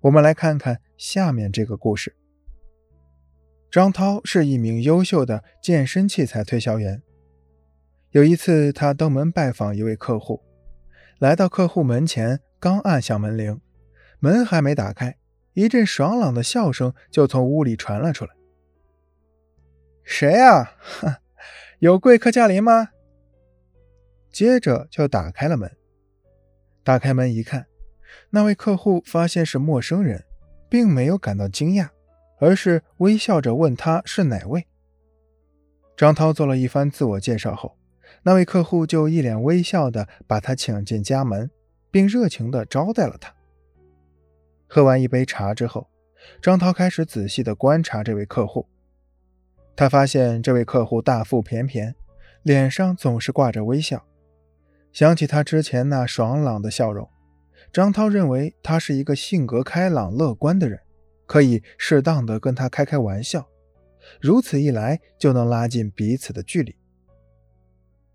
我们来看看下面这个故事。张涛是一名优秀的健身器材推销员。有一次，他登门拜访一位客户，来到客户门前，刚按响门铃，门还没打开，一阵爽朗的笑声就从屋里传了出来。“谁呀？有贵客驾临吗？”接着就打开了门。打开门一看，那位客户发现是陌生人，并没有感到惊讶，而是微笑着问他是哪位。张涛做了一番自我介绍后。那位客户就一脸微笑地把他请进家门，并热情地招待了他。喝完一杯茶之后，张涛开始仔细地观察这位客户。他发现这位客户大腹便便，脸上总是挂着微笑。想起他之前那爽朗的笑容，张涛认为他是一个性格开朗、乐观的人，可以适当的跟他开开玩笑，如此一来就能拉近彼此的距离。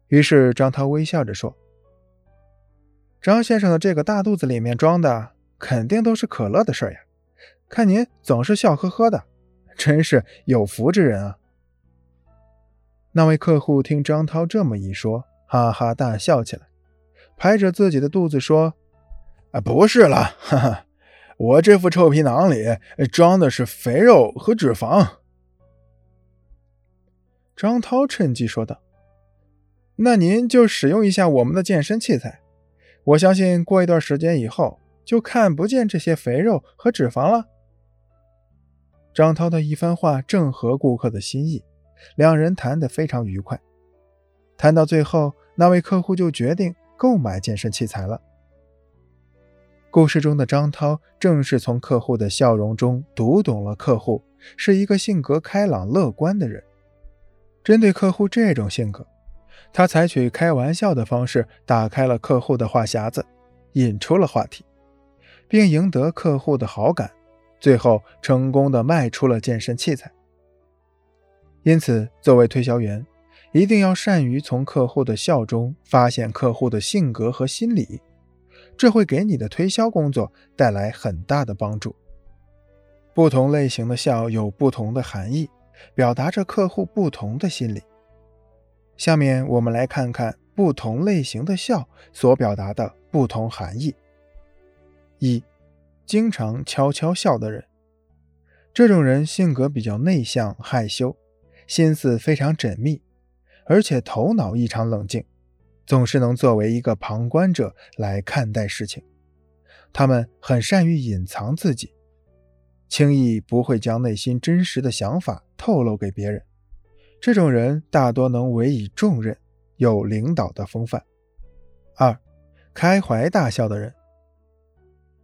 于是张涛微笑着说：“张先生的这个大肚子里面装的肯定都是可乐的事呀！看您总是笑呵呵的，真是有福之人啊！”那位客户听张涛这么一说，哈哈大笑起来，拍着自己的肚子说：“啊，不是了，哈哈，我这副臭皮囊里装的是肥肉和脂肪。”张涛趁机说道。那您就使用一下我们的健身器材，我相信过一段时间以后就看不见这些肥肉和脂肪了。张涛的一番话正合顾客的心意，两人谈得非常愉快。谈到最后，那位客户就决定购买健身器材了。故事中的张涛正是从客户的笑容中读懂了客户是一个性格开朗乐观的人。针对客户这种性格。他采取开玩笑的方式打开了客户的话匣子，引出了话题，并赢得客户的好感，最后成功的卖出了健身器材。因此，作为推销员，一定要善于从客户的笑中发现客户的性格和心理，这会给你的推销工作带来很大的帮助。不同类型的笑有不同的含义，表达着客户不同的心理。下面我们来看看不同类型的笑所表达的不同含义。一，经常悄悄笑的人，这种人性格比较内向害羞，心思非常缜密，而且头脑异常冷静，总是能作为一个旁观者来看待事情。他们很善于隐藏自己，轻易不会将内心真实的想法透露给别人。这种人大多能委以重任，有领导的风范。二，开怀大笑的人，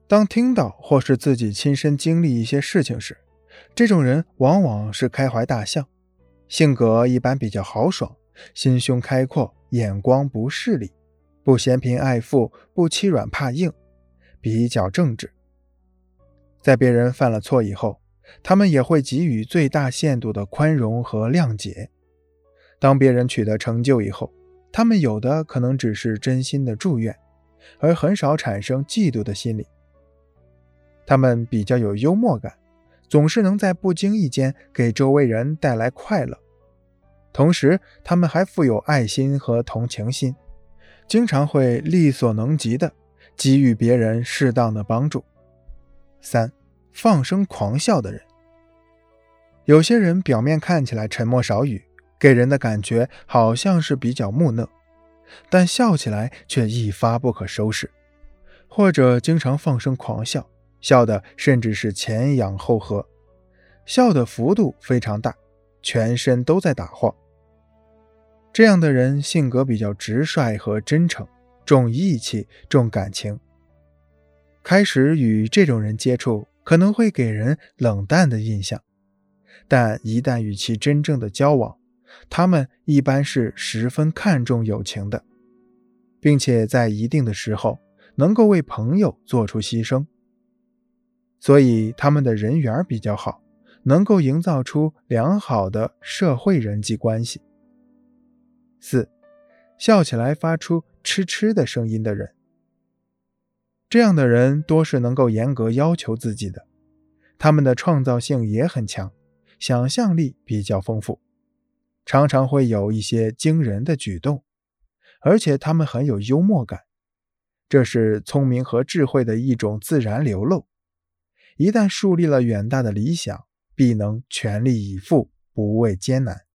当听到或是自己亲身经历一些事情时，这种人往往是开怀大笑，性格一般比较豪爽，心胸开阔，眼光不势利，不嫌贫爱富，不欺软怕硬，比较正直。在别人犯了错以后。他们也会给予最大限度的宽容和谅解。当别人取得成就以后，他们有的可能只是真心的祝愿，而很少产生嫉妒的心理。他们比较有幽默感，总是能在不经意间给周围人带来快乐。同时，他们还富有爱心和同情心，经常会力所能及的给予别人适当的帮助。三。放声狂笑的人，有些人表面看起来沉默少语，给人的感觉好像是比较木讷，但笑起来却一发不可收拾，或者经常放声狂笑，笑的甚至是前仰后合，笑的幅度非常大，全身都在打晃。这样的人性格比较直率和真诚，重义气，重感情。开始与这种人接触。可能会给人冷淡的印象，但一旦与其真正的交往，他们一般是十分看重友情的，并且在一定的时候能够为朋友做出牺牲，所以他们的人缘比较好，能够营造出良好的社会人际关系。四，笑起来发出嗤嗤的声音的人。这样的人多是能够严格要求自己的，他们的创造性也很强，想象力比较丰富，常常会有一些惊人的举动，而且他们很有幽默感，这是聪明和智慧的一种自然流露。一旦树立了远大的理想，必能全力以赴，不畏艰难。